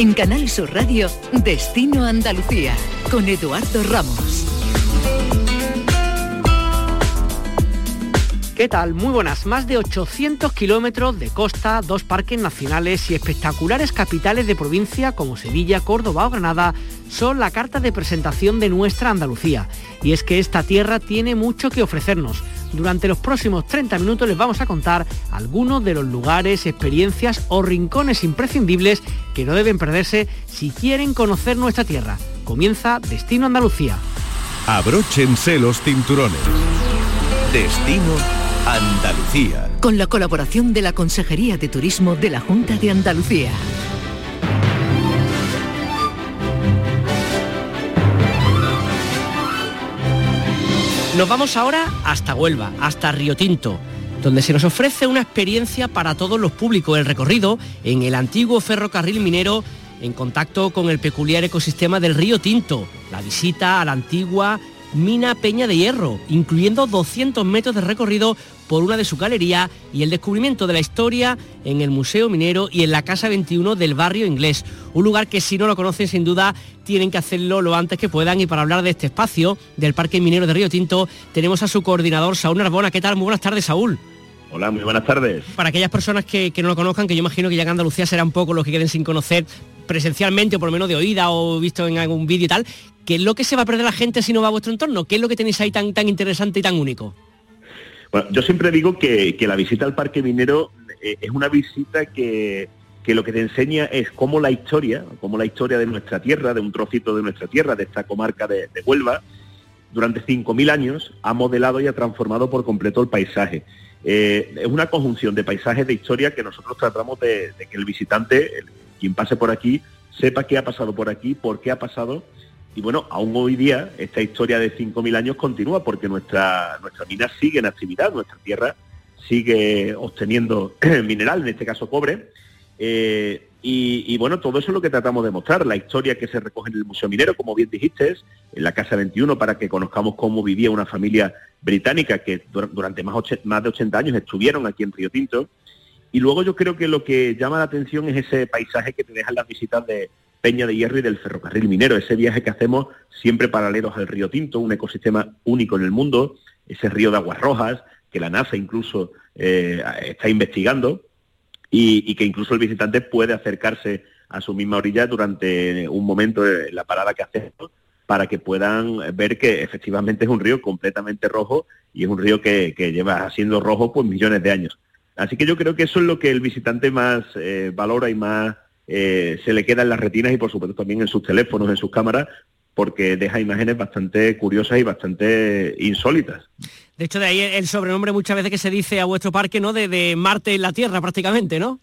En Canal Sur Radio, Destino Andalucía, con Eduardo Ramos. ¿Qué tal? Muy buenas. Más de 800 kilómetros de costa, dos parques nacionales y espectaculares capitales de provincia como Sevilla, Córdoba o Granada son la carta de presentación de nuestra Andalucía. Y es que esta tierra tiene mucho que ofrecernos. Durante los próximos 30 minutos les vamos a contar algunos de los lugares, experiencias o rincones imprescindibles que no deben perderse si quieren conocer nuestra tierra. Comienza Destino Andalucía. Abróchense los cinturones. Destino Andalucía. Con la colaboración de la Consejería de Turismo de la Junta de Andalucía. Nos vamos ahora hasta Huelva, hasta Río Tinto, donde se nos ofrece una experiencia para todos los públicos, el recorrido en el antiguo ferrocarril minero en contacto con el peculiar ecosistema del río Tinto, la visita a la antigua Mina Peña de Hierro, incluyendo 200 metros de recorrido por una de su galería y el descubrimiento de la historia en el Museo Minero y en la Casa 21 del barrio inglés. Un lugar que si no lo conocen sin duda tienen que hacerlo lo antes que puedan y para hablar de este espacio del Parque Minero de Río Tinto tenemos a su coordinador Saúl Narbona. ¿Qué tal? Muy buenas tardes Saúl. Hola, muy buenas tardes. Para aquellas personas que, no lo conozcan, que yo imagino que ya en Andalucía será un poco los que queden sin conocer presencialmente o por lo menos de oída o visto en algún vídeo y tal, ¿qué es lo que se va a perder la gente si no va a vuestro entorno? ¿Qué es lo que tenéis ahí tan, tan interesante y tan único? Bueno, yo siempre digo que, la visita al Parque Minero eh, es una visita que, lo que te enseña es cómo la historia, cómo la historia de nuestra tierra, de un trocito de nuestra tierra, de esta comarca de, de Huelva, durante 5.000 años ha modelado y ha transformado por completo el paisaje. Eh, es una conjunción de paisajes de historia que nosotros tratamos de, que el visitante, quien pase por aquí, sepa qué ha pasado por aquí, por qué ha pasado. Y bueno, aún hoy día esta historia de 5.000 años continúa porque nuestra, nuestra mina sigue en actividad, nuestra tierra sigue obteniendo mineral, en este caso cobre. Eh, y, bueno, todo eso es lo que tratamos de mostrar, la historia que se recoge en el Museo Minero, como bien dijiste, en la Casa 21, para que conozcamos cómo vivía una familia británica que durante más, más de 80 años estuvieron aquí en Río Tinto. Y luego yo creo que lo que llama la atención es ese paisaje que te dejan las visitas de Peña de Hierro y del ferrocarril minero, ese viaje que hacemos siempre paralelos al río Tinto, un ecosistema único en el mundo, ese río de aguas rojas que la NASA incluso eh, está investigando y, que incluso el visitante puede acercarse a su misma orilla durante un momento de la parada que hacemos para que puedan ver que efectivamente es un río completamente rojo y es un río que, lleva siendo rojo pues millones de años. Así que yo creo que eso es lo que el visitante más eh, valora y más eh, se le queda en las retinas y por supuesto también en sus teléfonos, en sus cámaras, porque deja imágenes bastante curiosas y bastante insólitas. De hecho, de ahí el sobrenombre muchas veces que se dice a vuestro parque, ¿no? De, Marte en la Tierra prácticamente, ¿no?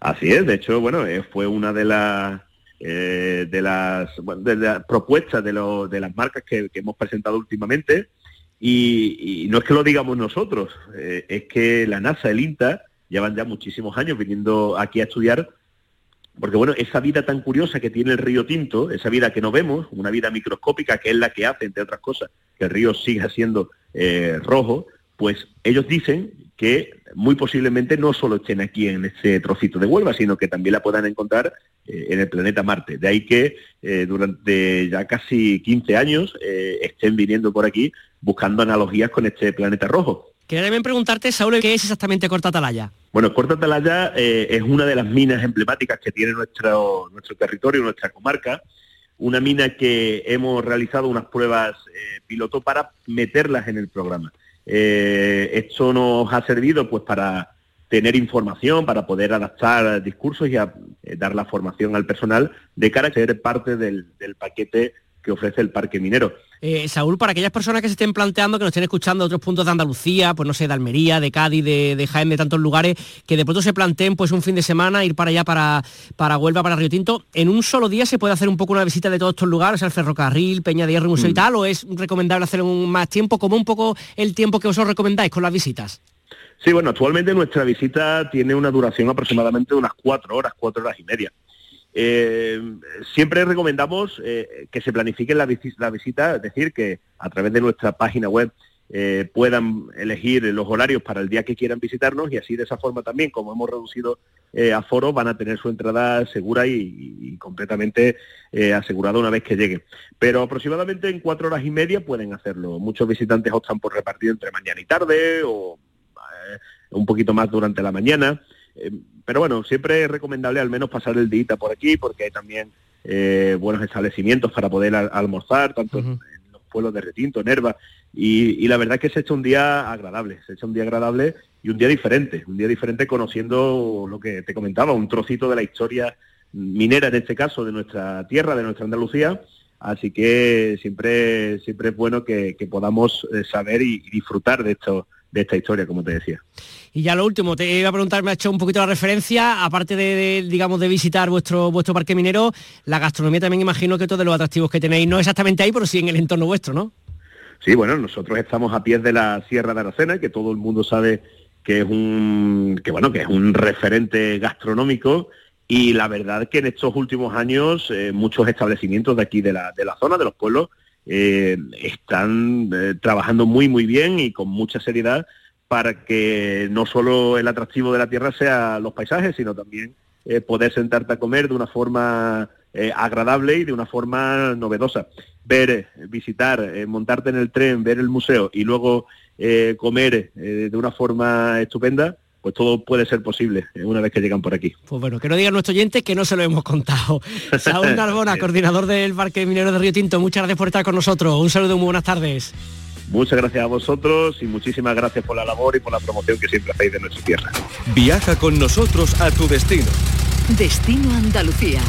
Así es, de hecho, bueno, eh, fue una de las eh, de, las, propuestas de, las marcas que, hemos presentado últimamente. Y, no es que lo digamos nosotros, eh, es que la NASA, el INTA, llevan ya muchísimos años viniendo aquí a estudiar, porque bueno, esa vida tan curiosa que tiene el río Tinto, esa vida que no vemos, una vida microscópica que es la que hace, entre otras cosas, que el río siga siendo eh, rojo, pues ellos dicen que muy posiblemente no solo estén aquí en este trocito de Huelva, sino que también la puedan encontrar eh, en el planeta Marte. De ahí que eh, durante ya casi 15 años estén viniendo por aquí buscando analogías con este planeta rojo. Quería también preguntarte, Saúl, ¿qué es exactamente Corta Atalaya? Bueno, Corta Atalaya es una de las minas emblemáticas que tiene nuestro, nuestro territorio, nuestra comarca una mina que hemos realizado unas pruebas eh, piloto para meterlas en el programa. Eh, esto nos ha servido pues para tener información, para poder adaptar discursos y eh, dar la formación al personal de cara a ser parte del paquete que ofrece el parque minero. Eh, Saúl, para aquellas personas que se estén planteando, que nos estén escuchando de otros puntos de Andalucía, pues no sé, de Almería, de Cádiz, de, Jaén, de tantos lugares, que de pronto se planteen pues un fin de semana, ir para allá, para, para Huelva, para Río Tinto, ¿en un solo día se puede hacer un poco una visita de todos estos lugares, el ferrocarril, Peña de Hierro, Museo y mm. tal, o es recomendable hacer un más tiempo, como un poco el tiempo que vosotros recomendáis con las visitas? Sí, bueno, actualmente nuestra visita tiene una duración aproximadamente de unas cuatro horas, cuatro horas y media. Eh, siempre recomendamos eh, que se planifique la, visita, es decir, que a través de nuestra página web eh, puedan elegir los horarios para el día que quieran visitarnos y así de esa forma también, como hemos reducido eh, aforo, van a tener su entrada segura y, completamente eh, asegurada una vez que lleguen. Pero aproximadamente en cuatro horas y media pueden hacerlo. Muchos visitantes optan por repartir entre mañana y tarde o un poquito más durante la mañana. Pero bueno, siempre es recomendable al menos pasar el día por aquí porque hay también buenos establecimientos para poder almorzar, tanto en los pueblos de Retinto, Nerva y, la verdad es que se ha hecho un día agradable, se ha hecho un día agradable y un día diferente, un día diferente conociendo lo que te comentaba, un trocito de la historia minera en este caso de nuestra tierra, de nuestra Andalucía, así que siempre, siempre es bueno que, podamos eh, saber y, disfrutar de esto de esta historia, como te decía. Y ya lo último, te iba a preguntar, me ha hecho un poquito la referencia, aparte de, digamos, de visitar vuestro, vuestro parque minero, la gastronomía también imagino que todos los atractivos que tenéis, no exactamente ahí, pero sí en el entorno vuestro, ¿no? Sí, bueno, nosotros estamos a pies de la Sierra de Aracena, que todo el mundo sabe que es un, que bueno, que es un referente gastronómico y la verdad que en estos últimos años eh, muchos establecimientos de aquí de la, de la zona, de los pueblos, eh, están eh, trabajando muy muy bien y con mucha seriedad para que no solo el atractivo de la tierra sea los paisajes, sino también poder sentarte a comer de una forma agradable y de una forma novedosa. Ver, eh, visitar, eh, montarte en el tren, ver el museo y luego eh, comer de una forma estupenda, pues todo puede ser posible una vez que llegan por aquí. Pues bueno, que no digan nuestros oyentes que no se lo hemos contado. Saúl Narbona, coordinador del Parque Minero de Río Tinto, muchas gracias por estar con nosotros. Un saludo, muy buenas tardes. Muchas gracias a vosotros y muchísimas gracias por la labor y por la promoción que siempre hacéis de nuestra tierra. Viaja con nosotros a tu destino. Destino Andalucía.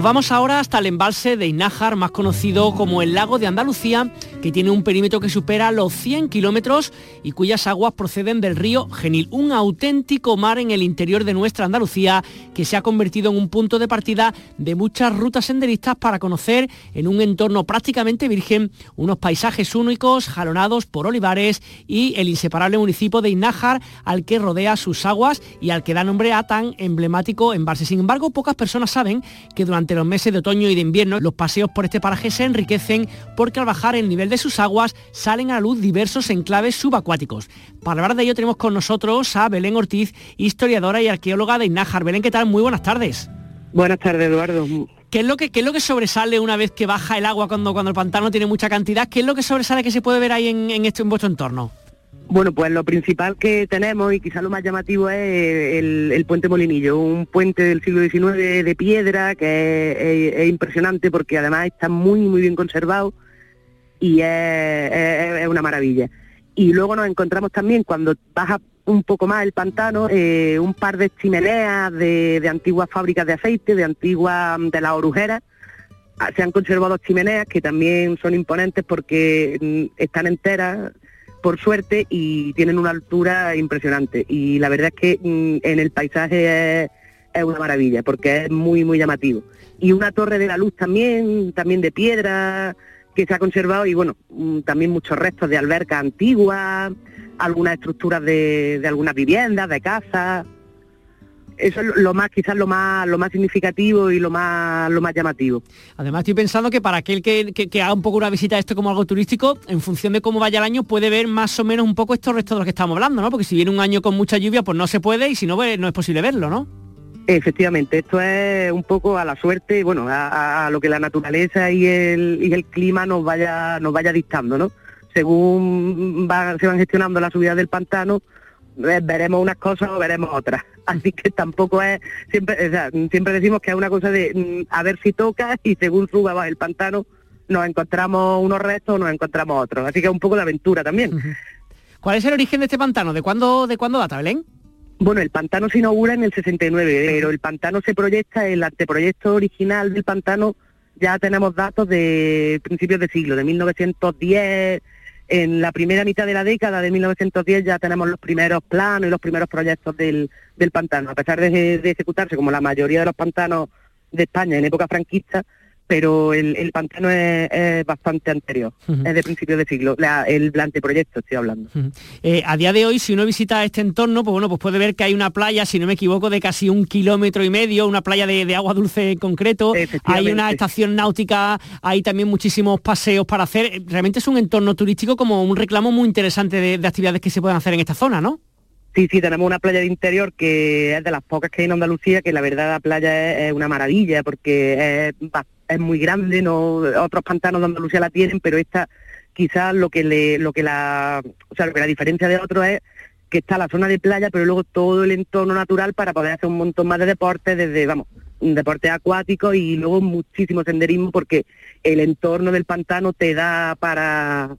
Nos vamos ahora hasta el embalse de Inájar, más conocido como el lago de Andalucía, que tiene un perímetro que supera los 100 kilómetros y cuyas aguas proceden del río Genil, un auténtico mar en el interior de nuestra Andalucía que se ha convertido en un punto de partida de muchas rutas senderistas para conocer en un entorno prácticamente virgen unos paisajes únicos jalonados por olivares y el inseparable municipio de Inájar al que rodea sus aguas y al que da nombre a tan emblemático embalse. Sin embargo, pocas personas saben que durante los meses de otoño y de invierno, los paseos por este paraje se enriquecen porque al bajar el nivel de sus aguas salen a la luz diversos enclaves subacuáticos. Para hablar de ello tenemos con nosotros a Belén Ortiz, historiadora y arqueóloga de Inájar. Belén, ¿qué tal? Muy buenas tardes. Buenas tardes, Eduardo. ¿Qué es lo que, qué es lo que sobresale una vez que baja el agua cuando, cuando el pantano tiene mucha cantidad? ¿Qué es lo que sobresale que se puede ver ahí en, en, en vuestro entorno? Bueno, pues lo principal que tenemos y quizás lo más llamativo es el, puente Molinillo, un puente del siglo XIX de piedra que es, impresionante porque además está muy muy bien conservado y es, una maravilla. Y luego nos encontramos también cuando baja un poco más el pantano, eh, un par de chimeneas de, antiguas fábricas de aceite, de antiguas de las orujeras. Ah, se han conservado chimeneas que también son imponentes porque mm, están enteras por suerte y tienen una altura impresionante. Y la verdad es que mm, en el paisaje es, una maravilla porque es muy, muy llamativo. Y una torre de la luz también, también de piedra, que se ha conservado y bueno, mm, también muchos restos de albercas antiguas, algunas estructuras de, de algunas viviendas, de casas eso es lo más, quizás lo más, lo más significativo y lo más, lo más llamativo. Además estoy pensando que para aquel que, haga un poco una visita a esto como algo turístico, en función de cómo vaya el año, puede ver más o menos un poco estos restos de los que estamos hablando, ¿no? Porque si viene un año con mucha lluvia, pues no se puede y si no, pues no es posible verlo, ¿no? Efectivamente, esto es un poco a la suerte, bueno, a, lo que la naturaleza y el, clima nos vaya, nos vaya dictando, ¿no? Según se van gestionando las subidas del pantano, eh, veremos unas cosas o veremos otras. Así que tampoco es, siempre, siempre decimos que es una cosa de mm, a ver si toca y según suba el pantano nos encontramos unos restos o nos encontramos otros. Así que es un poco de aventura también. ¿Cuál es el origen de este pantano? ¿De cuándo, de cuándo data, Belén? Bueno, el pantano se inaugura en el 69, pero el pantano se proyecta, el anteproyecto original del pantano ya tenemos datos de principios de siglo, de 1910, en la primera mitad de la década de 1910 ya tenemos los primeros planos y los primeros proyectos del, pantano. A pesar de, ejecutarse como la mayoría de los pantanos de España en época franquista, pero el, pantano es, bastante anterior, es de principio de siglo, el anteproyecto estoy hablando. Eh, a día de hoy, si uno visita este entorno, pues bueno, pues puede ver que hay una playa, si no me equivoco, de casi un kilómetro y medio, una playa de, agua dulce en concreto, hay una estación náutica, hay también muchísimos paseos para hacer, realmente es un entorno turístico como un reclamo muy interesante de, de actividades que se pueden hacer en esta zona, ¿no? Sí, sí, tenemos una playa de interior que es de las pocas que hay en Andalucía, que la verdad la playa es, una maravilla porque es, muy grande, no otros pantanos de Andalucía la tienen, pero esta quizás lo que le, lo que la, o sea, lo que la diferencia de otros es que está la zona de playa, pero luego todo el entorno natural para poder hacer un montón más de deportes, desde, vamos, un deporte acuático y luego muchísimo senderismo porque el entorno del pantano te da para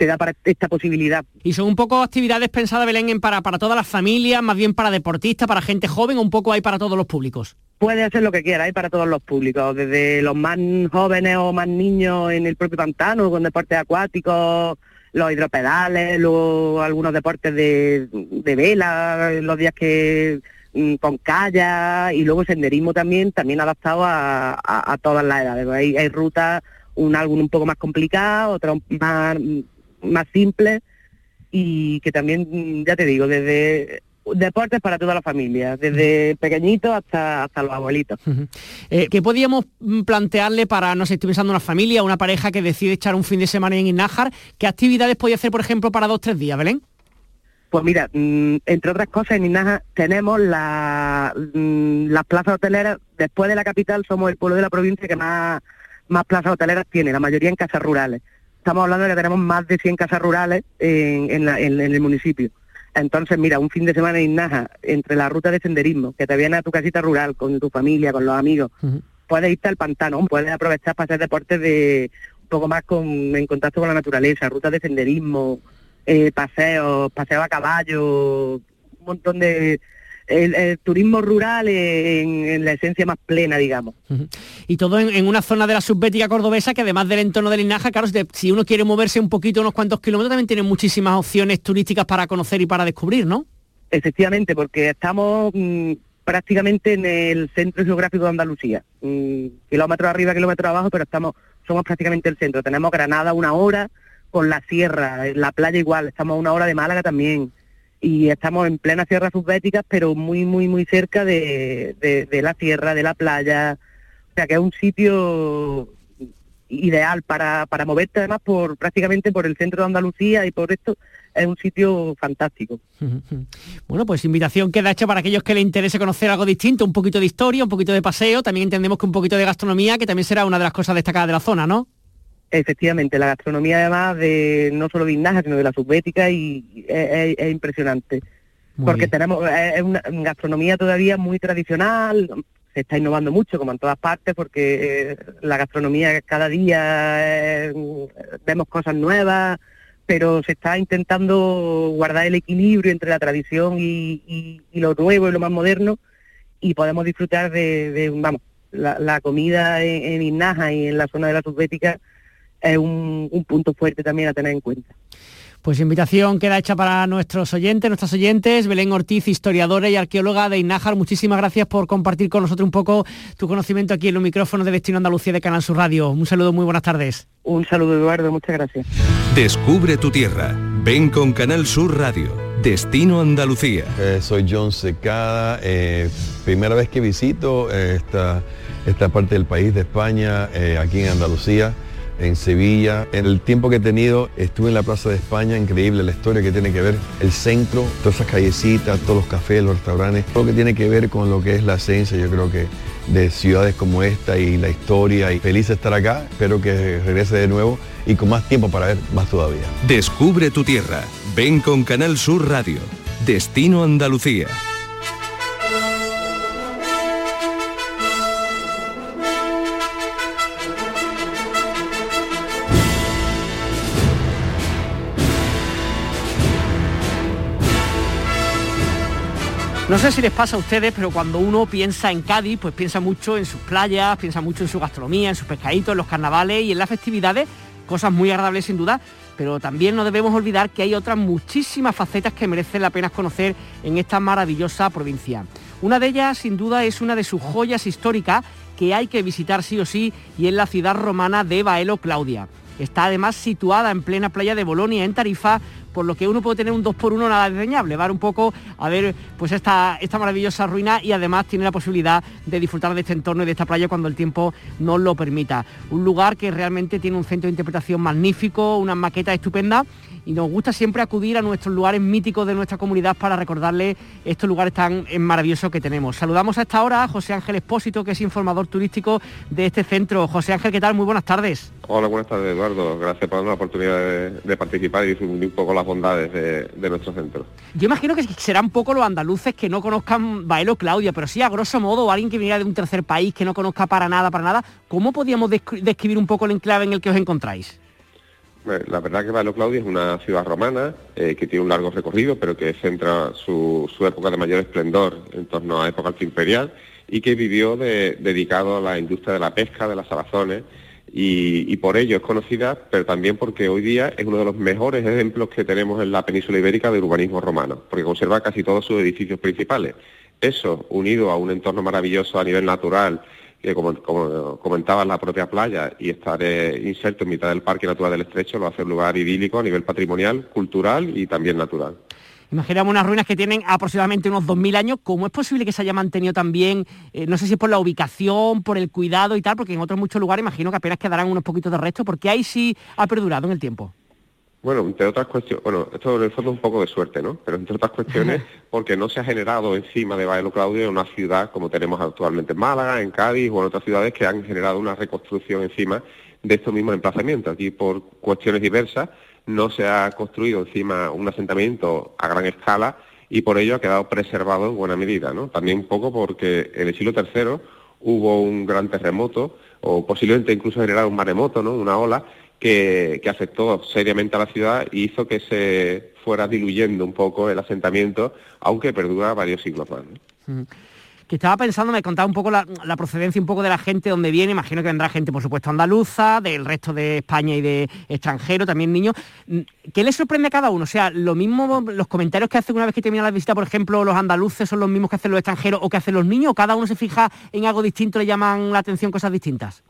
te da para esta posibilidad. ¿Y son un poco actividades pensadas, Belén, para, para todas las familias, más bien para deportistas, para gente joven, o un poco hay para todos los públicos? Puede hacer lo que quiera, hay para todos los públicos, desde los más jóvenes o más niños en el propio pantano, con deportes acuáticos, los hidropedales, luego algunos deportes de, vela, los días que mm, con kayak y luego senderismo también, también adaptado a, todas las edades. Hay, hay rutas, un álbum un poco más complicado, otras más más simple y que también, ya te digo, desde deportes para toda la familia, desde pequeñitos hasta, hasta los abuelitos. Eh, ¿Qué podíamos mm, plantearle para, no sé, estoy pensando una familia, una pareja que decide echar un fin de semana en Inájar? ¿Qué actividades podía hacer, por ejemplo, para dos, tres días, Belén? Pues mira, mm, entre otras cosas, en Inaja tenemos la, mm, las plazas hoteleras, después de la capital somos el pueblo de la provincia que más, más plazas hoteleras tiene, la mayoría en casas rurales estamos hablando de que tenemos más de 100 casas rurales en, el municipio. Entonces, mira, un fin de semana en Naja, entre la ruta de senderismo, que te viene a tu casita rural con tu familia, con los amigos, puedes irte al pantano, puedes aprovechar para hacer deportes de un poco más con, en contacto con la naturaleza, rutas de senderismo, eh, paseos, paseos a caballo, un montón de, el, turismo rural en, la esencia más plena, digamos. Y todo en, una zona de la subbética cordobesa que además del entorno de Linaja, claro, si uno quiere moverse un poquito, unos cuantos kilómetros, también tiene muchísimas opciones turísticas para conocer y para descubrir, ¿no? Efectivamente, porque estamos mm, prácticamente en el centro geográfico de Andalucía, mm, kilómetros arriba, kilómetros abajo, pero estamos somos prácticamente el centro. Tenemos Granada una hora, con la sierra, la playa igual, estamos a una hora de Málaga también y estamos en plena sierra subbética, pero muy, muy, muy cerca de, de, la sierra, de la playa, o sea que es un sitio ideal para, para moverte además por prácticamente por el centro de Andalucía y por esto es un sitio fantástico. Bueno, pues invitación queda hecha para aquellos que les interese conocer algo distinto, un poquito de historia, un poquito de paseo, también entendemos que un poquito de gastronomía, que también será una de las cosas destacadas de la zona, ¿no? Efectivamente, la gastronomía además de no solo de Ignaja, sino de la subbética y es, impresionante. porque tenemos es una gastronomía todavía muy tradicional, se está innovando mucho como en todas partes porque eh, la gastronomía cada día eh, vemos cosas nuevas, pero se está intentando guardar el equilibrio entre la tradición y, lo nuevo y lo más moderno y podemos disfrutar de, vamos, la, comida en, en y en la zona de la subbética es un, punto fuerte también a tener en cuenta. Pues invitación queda hecha para nuestros oyentes, nuestras oyentes. Belén Ortiz, historiadora y arqueóloga de Inájar, muchísimas gracias por compartir con nosotros un poco tu conocimiento aquí en los micrófonos de Destino Andalucía de Canal Sur Radio. Un saludo, muy buenas tardes. Un saludo, Eduardo, muchas gracias. Descubre tu tierra. Ven con Canal Sur Radio. Destino Andalucía. Eh, soy John Secada. Eh, primera vez que visito eh, esta, esta parte del país de España, aquí en Andalucía en Sevilla. En el tiempo que he tenido estuve en la Plaza de España, increíble la historia que tiene que ver el centro, todas esas callecitas, todos los cafés, los restaurantes, todo lo que tiene que ver con lo que es la esencia, yo creo que de ciudades como esta y la historia y feliz de estar acá, espero que regrese de nuevo y con más tiempo para ver más todavía. Descubre tu tierra, ven con Canal Sur Radio, Destino Andalucía. No sé si les pasa a ustedes, pero cuando uno piensa en Cádiz, pues piensa mucho en sus playas, piensa mucho en su gastronomía, en sus pescaditos, en los carnavales y en las festividades, cosas muy agradables sin duda, pero también no debemos olvidar que hay otras muchísimas facetas que merecen la pena conocer en esta maravillosa provincia. Una de ellas, sin duda, es una de sus joyas históricas que hay que visitar sí o sí y es la ciudad romana de Baelo Claudia. Está además situada en plena playa de Bolonia, en Tarifa, por lo que uno puede tener un 2 por 1 nada desdeñable, va un poco a ver pues esta, esta maravillosa ruina y además tiene la posibilidad de disfrutar de este entorno y de esta playa cuando el tiempo nos lo permita. Un lugar que realmente tiene un centro de interpretación magnífico, una maqueta estupenda y nos gusta siempre acudir a nuestros lugares míticos de nuestra comunidad para recordarle estos lugares tan maravillosos que tenemos. Saludamos a esta hora a José Ángel Espósito, que es informador turístico de este centro. José Ángel, ¿qué tal? Muy buenas tardes. Hola, buenas tardes, Eduardo. Gracias por darnos la oportunidad de, participar y difundir un poco las bondades de, nuestro centro. Yo imagino que serán poco los andaluces que no conozcan Baelo Claudia, pero sí, a grosso modo, alguien que viniera de un tercer país que no conozca para nada, para nada, ¿cómo podríamos describir un poco el enclave en el que os encontráis? La verdad que Baelo Claudia es una ciudad romana eh, que tiene un largo recorrido, pero que centra su, época de mayor esplendor en torno a época imperial y que vivió dedicado a la industria de la pesca, de las salazones, y, por ello es conocida, pero también porque hoy día es uno de los mejores ejemplos que tenemos en la península ibérica del urbanismo romano, porque conserva casi todos sus edificios principales. Eso, unido a un entorno maravilloso a nivel natural, que como, comentaba la propia playa y estar inserto en mitad del Parque Natural del Estrecho, lo hace un lugar idílico a nivel patrimonial, cultural y también natural. Imaginamos unas ruinas que tienen aproximadamente unos 2.000 años. ¿Cómo es posible que se haya mantenido también, eh, no sé si es por la ubicación, por el cuidado y tal, porque en otros muchos lugares imagino que apenas quedarán unos poquitos de restos, porque ahí sí ha perdurado en el tiempo? Bueno, entre otras cuestiones, bueno, esto en el fondo es un poco de suerte, ¿no? Pero entre otras cuestiones, porque no se ha generado encima de Baelo Claudio una ciudad como tenemos actualmente en Málaga, en Cádiz o en otras ciudades que han generado una reconstrucción encima de estos mismos emplazamientos. Aquí por cuestiones diversas no se ha construido encima un asentamiento a gran escala y por ello ha quedado preservado en buena medida. ¿no? También un poco porque en el siglo III hubo un gran terremoto o posiblemente incluso generado un maremoto, ¿no? una ola que, afectó seriamente a la ciudad y hizo que se fuera diluyendo un poco el asentamiento, aunque perdura varios siglos más que estaba pensando, me contaba un poco la, procedencia un poco de la gente, donde viene, imagino que vendrá gente, por supuesto, andaluza, del resto de España y de extranjero, también niños. ¿Qué les sorprende a cada uno? O sea, lo mismo, los comentarios que hacen una vez que termina la visita, por ejemplo, los andaluces son los mismos que hacen los extranjeros o que hacen los niños, o cada uno se fija en algo distinto, le llaman la atención cosas distintas.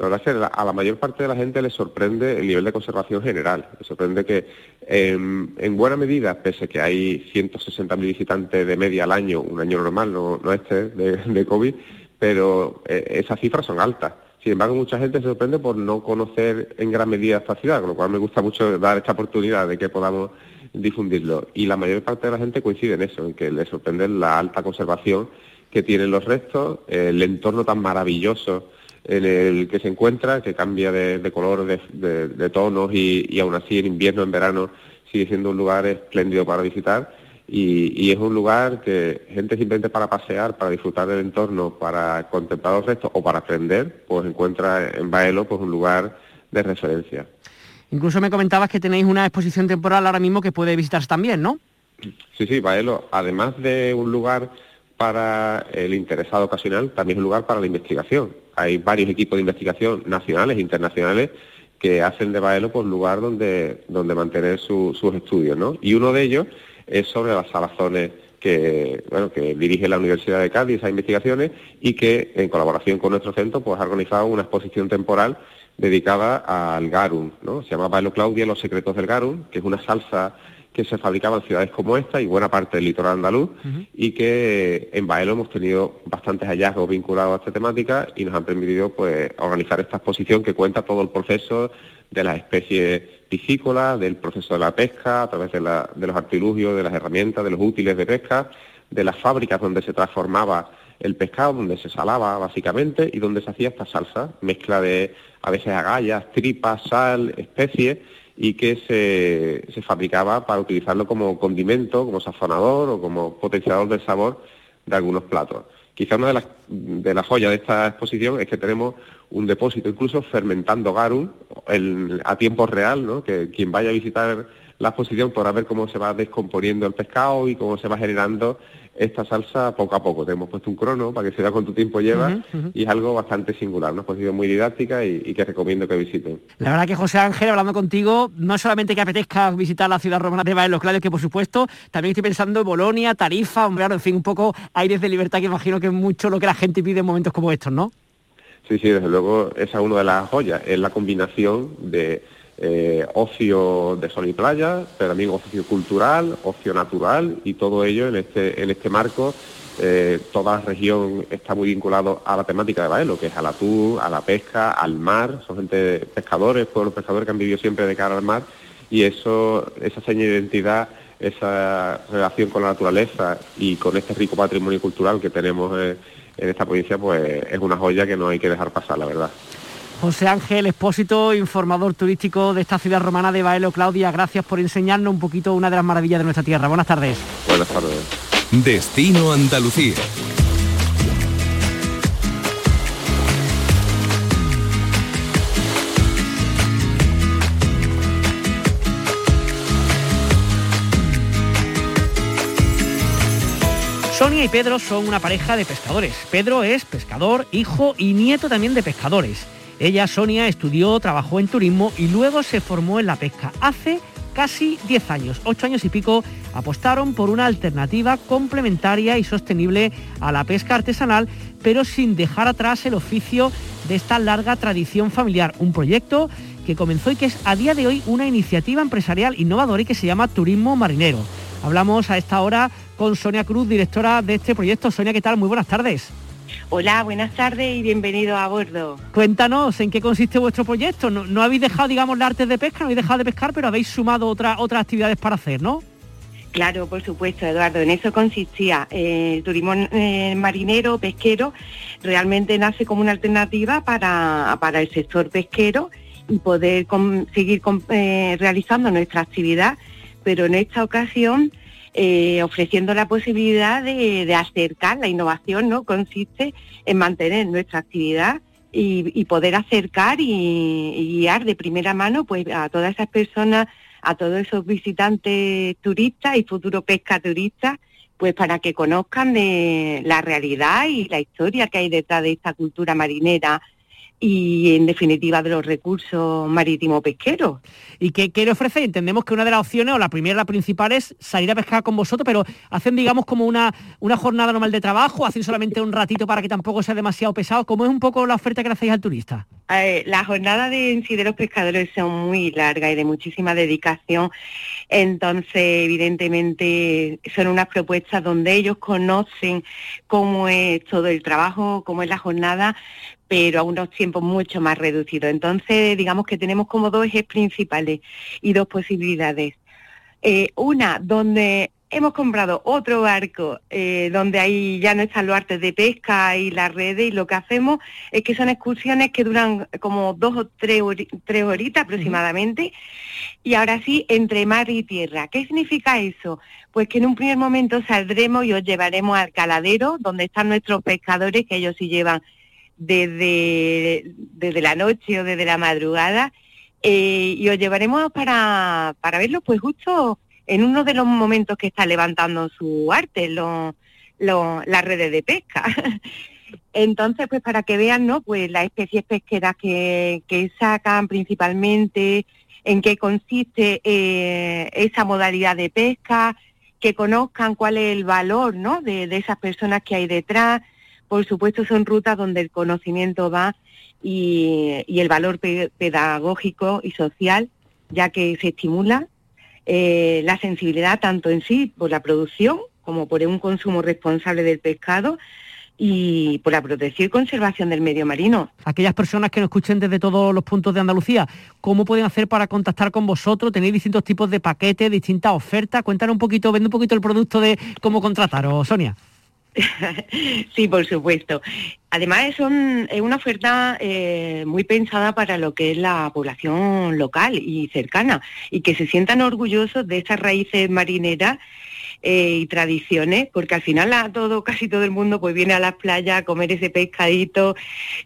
La verdad es que a la mayor parte de la gente le sorprende el nivel de conservación general. Le sorprende que em, en buena medida, pese a que hay 160.000 visitantes de media al año, un año normal, no, este de, COVID, pero eh, esas cifras son altas. Sin embargo, mucha gente se sorprende por no conocer en gran medida esta ciudad, con lo cual me gusta mucho dar esta oportunidad de que podamos difundirlo. Y la mayor parte de la gente coincide en eso, en que le sorprende la alta conservación que tienen los restos, el entorno tan maravilloso en el que se encuentra, que cambia de, color, de, tonos y, aún así en invierno, en verano, sigue siendo un lugar espléndido para visitar y, es un lugar que gente simplemente para pasear, para disfrutar del entorno, para contemplar los restos o para aprender, pues encuentra en Baelo pues un lugar de referencia. Incluso me comentabas que tenéis una exposición temporal ahora mismo que puede visitarse también, ¿no? Sí, sí, Baelo, además de un lugar para el interesado ocasional, también es un lugar para la investigación. Hay varios equipos de investigación nacionales e internacionales que hacen de Baelo pues, lugar donde, donde mantener sus estudios. ¿no? Y uno de ellos es sobre las salazones que, bueno, que dirige la Universidad de Cádiz, esas investigaciones, y que en colaboración con nuestro centro pues, ha organizado una exposición temporal dedicada al garum. ¿no? Se llama Baelo Claudia, Los secretos del garum, que es una salsa que se fabricaban en ciudades como esta y buena parte del litoral andaluz y que en Baelo hemos tenido bastantes hallazgos vinculados a esta temática y nos han permitido pues organizar esta exposición que cuenta todo el proceso de las especies piscícolas, del proceso de la pesca, a través de, de los artilugios, de las herramientas, de los útiles de pesca, de las fábricas donde se transformaba el pescado, donde se salaba básicamente y donde se hacía esta salsa, mezcla de a veces agallas, tripas, sal, especies y que se, fabricaba para utilizarlo como condimento, como sazonador o como potenciador del sabor de algunos platos. Quizá una de las, de las joyas de esta exposición es que tenemos un depósito incluso fermentando garum a tiempo real, ¿no? que quien vaya a visitar la exposición podrá ver cómo se va descomponiendo el pescado y cómo se va generando esta salsa poco a poco. Te hemos puesto un crono para que se vea cuánto tiempo lleva y es algo bastante singular, ¿no? Pues sido muy didáctica y, que recomiendo que visiten. La verdad que José Ángel, hablando contigo, no solamente que apetezca visitar la ciudad romana de Los Claudios, que por supuesto, también estoy pensando en Bolonia, Tarifa, hombre, en fin, un poco aires de libertad que imagino que es mucho lo que la gente pide en momentos como estos, ¿no? Sí, sí, desde luego esa es una de las joyas, es la combinación de eh, ocio de sol y playa, pero también ocio cultural, ocio natural y todo ello en este, en este marco. Eh, toda la región está muy vinculado a la temática de Baelo, que es al atún, a la pesca, al mar, son gente pescadores, pueblos pescadores que han vivido siempre de cara al mar y eso, esa seña de identidad, esa relación con la naturaleza y con este rico patrimonio cultural que tenemos eh, en esta provincia, pues es una joya que no hay que dejar pasar, la verdad. José Ángel Expósito, informador turístico de esta ciudad romana de Baelo. Claudia, gracias por enseñarnos un poquito una de las maravillas de nuestra tierra. Buenas tardes. Buenas tardes. Destino Andalucía. Sonia y Pedro son una pareja de pescadores. Pedro es pescador, hijo y nieto también de pescadores. Ella, Sonia, estudió, trabajó en turismo y luego se formó en la pesca. Hace casi 10 años, 8 años y pico, apostaron por una alternativa complementaria y sostenible a la pesca artesanal, pero sin dejar atrás el oficio de esta larga tradición familiar. Un proyecto que comenzó y que es a día de hoy una iniciativa empresarial innovadora y que se llama Turismo Marinero. Hablamos a esta hora con Sonia Cruz, directora de este proyecto. Sonia, ¿qué tal? Muy buenas tardes. Hola, buenas tardes y bienvenido a bordo. Cuéntanos en qué consiste vuestro proyecto. No, habéis dejado, digamos, la arte de pesca, no habéis dejado de pescar, pero habéis sumado otra, otras actividades para hacer, ¿no? Claro, por supuesto, Eduardo. En eso consistía eh, el turismo eh, marinero, pesquero, realmente nace como una alternativa para, para el sector pesquero y poder seguir eh, realizando nuestra actividad pero en esta ocasión eh, ofreciendo la posibilidad de, acercar la innovación, ¿no? Consiste en mantener nuestra actividad y, poder acercar y, guiar de primera mano pues a todas esas personas, a todos esos visitantes turistas y futuros pescaturistas, pues para que conozcan de la realidad y la historia que hay detrás de esta cultura marinera y en definitiva de los recursos marítimo pesqueros. ¿Y qué, qué le ofrece? Entendemos que una de las opciones, o la primera, la principal, es salir a pescar con vosotros, pero hacen, digamos, como una, una jornada normal de trabajo, hacen solamente un ratito para que tampoco sea demasiado pesado. ¿Cómo es un poco la oferta que le hacéis al turista? Eh, la jornada de en sí de los pescadores son muy larga y de muchísima dedicación. Entonces, evidentemente, son unas propuestas donde ellos conocen cómo es todo el trabajo, cómo es la jornada, pero a unos tiempos mucho más reducidos. Entonces, digamos que tenemos como dos ejes principales y dos posibilidades. Eh, una, donde hemos comprado otro barco eh, donde ahí ya no están los artes de pesca y las redes y lo que hacemos es que son excursiones que duran como dos o tres, tres horitas aproximadamente y ahora sí entre mar y tierra. ¿Qué significa eso? Pues que en un primer momento saldremos y os llevaremos al caladero donde están nuestros pescadores que ellos sí llevan desde, desde la noche o desde la madrugada eh, y os llevaremos para, para verlo pues justo en uno de los momentos que está levantando su arte, lo, las redes de pesca. Entonces, pues para que vean, ¿no? Pues las especies pesqueras que, que sacan principalmente, en qué consiste eh, esa modalidad de pesca, que conozcan cuál es el valor, ¿no? De, de esas personas que hay detrás, por supuesto son rutas donde el conocimiento va y, el valor pedagógico y social, ya que se estimula eh, la sensibilidad tanto en sí por la producción como por un consumo responsable del pescado y por la protección y conservación del medio marino. Aquellas personas que nos escuchen desde todos los puntos de Andalucía, ¿cómo pueden hacer para contactar con vosotros? ¿Tenéis distintos tipos de paquetes, distintas ofertas? Cuéntanos un poquito, vende un poquito el producto de cómo contrataros, Sonia. sí, por supuesto. Además es, una oferta eh, muy pensada para lo que es la población local y cercana y que se sientan orgullosos de esas raíces marineras eh, y tradiciones, porque al final a todo, casi todo el mundo pues viene a las playas a comer ese pescadito,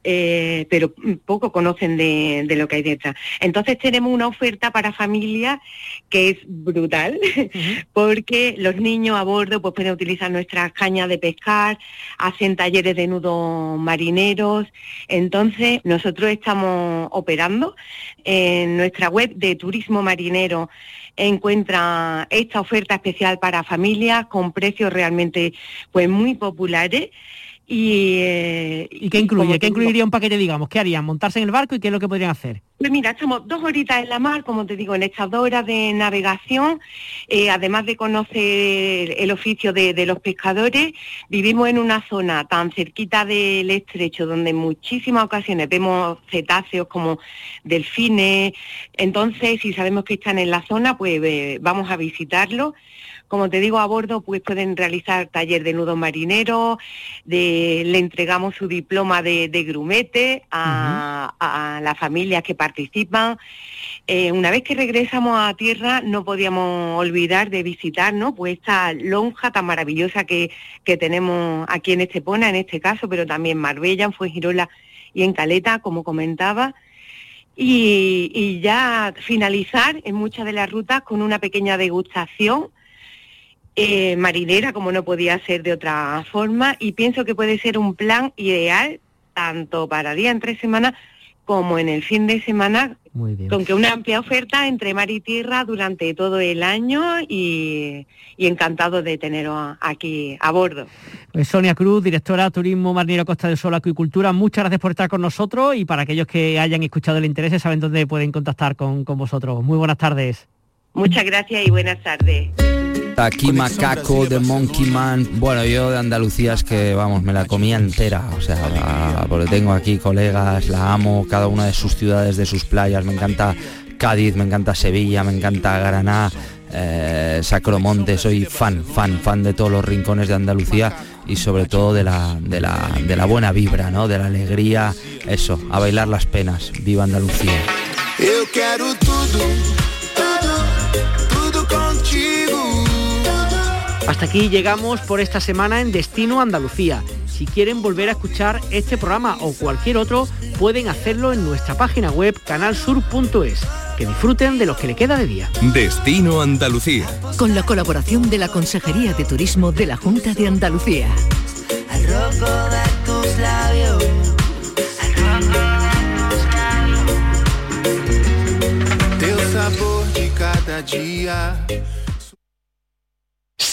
eh, pero poco conocen de, lo que hay detrás. Entonces tenemos una oferta para familias que es brutal, porque los niños a bordo pues pueden utilizar nuestras cañas de pescar, hacen talleres de nudos marineros, entonces nosotros estamos operando en nuestra web de turismo marinero encuentra esta oferta especial para familias con precios realmente pues muy populares Y, eh, ¿Y qué incluye? ¿Qué incluiría un paquete, digamos? ¿Qué harían? ¿Montarse en el barco y qué es lo que podrían hacer? Pues mira, estamos dos horitas en la mar, como te digo, en estas dos horas de navegación, eh, además de conocer el oficio de, de, los pescadores, vivimos en una zona tan cerquita del estrecho, donde en muchísimas ocasiones vemos cetáceos como delfines, entonces si sabemos que están en la zona, pues eh, vamos a visitarlos como te digo, a bordo pues pueden realizar taller de nudos marineros, de, le entregamos su diploma de, de grumete a, a, las familias que participan. Eh, una vez que regresamos a tierra no podíamos olvidar de visitar ¿no? pues esta lonja tan maravillosa que, que tenemos aquí en Estepona, en este caso, pero también Marbella, en Fuengirola y en Caleta, como comentaba. Y, y, ya finalizar en muchas de las rutas con una pequeña degustación eh, marinera, como no podía ser de otra forma, y pienso que puede ser un plan ideal tanto para día en tres semanas como en el fin de semana, con que una amplia oferta entre mar y tierra durante todo el año y, y encantado de teneros aquí a bordo. Pues Sonia Cruz, directora Turismo Marinero Costa del Sol Acuicultura, muchas gracias por estar con nosotros y para aquellos que hayan escuchado el interés saben dónde pueden contactar con, con vosotros. Muy buenas tardes. Muchas gracias y buenas tardes. Aquí Macaco de Monkey Man. Bueno, yo de Andalucía es que, vamos, me la comía entera. O sea, porque tengo aquí colegas, la amo, cada una de sus ciudades, de sus playas. Me encanta Cádiz, me encanta Sevilla, me encanta Granada, eh, Sacromonte. Soy fan, fan, fan de todos los rincones de Andalucía y sobre todo de la, de la, de la buena vibra, ¿no? De la alegría, eso, a bailar las penas. Viva Andalucía. Hasta aquí llegamos por esta semana en Destino Andalucía. Si quieren volver a escuchar este programa o cualquier otro, pueden hacerlo en nuestra página web canalsur.es. Que disfruten de lo que le queda de día. Destino Andalucía. Con la colaboración de la Consejería de Turismo de la Junta de Andalucía. Al rojo de tus labios. Al rojo de tus labios. Teu sabor de cada día.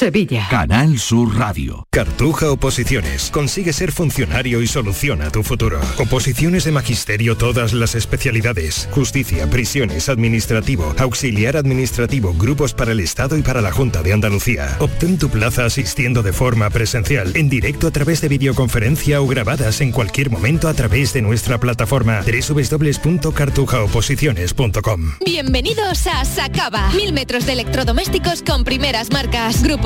Sevilla. Canal Sur Radio. Cartuja Oposiciones. Consigue ser funcionario y soluciona tu futuro. Oposiciones de magisterio todas las especialidades. Justicia, prisiones, administrativo, auxiliar administrativo, grupos para el Estado y para la Junta de Andalucía. Obtén tu plaza asistiendo de forma presencial, en directo a través de videoconferencia o grabadas en cualquier momento a través de nuestra plataforma www.cartujaoposiciones.com. Bienvenidos a Sacaba. Mil metros de electrodomésticos con primeras marcas.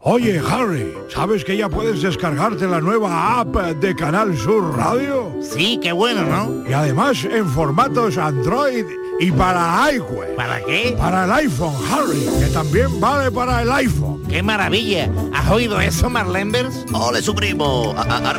Oye, Harry, ¿sabes que ya puedes descargarte la nueva app de Canal Sur Radio? Sí, qué bueno, ¿no? Y además en formatos Android y para iWeb. ¿Para qué? Para el iPhone, Harry, que también vale para el iPhone. ¡Qué maravilla! ¿Has oído eso, Marlenbers? ¡Ole, su primo! A- a- Ahora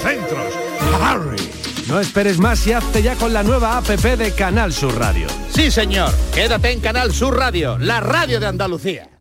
centros. Harry. No esperes más y hazte ya con la nueva APP de Canal Sur Radio. Sí, señor. Quédate en Canal Sur Radio, la radio de Andalucía.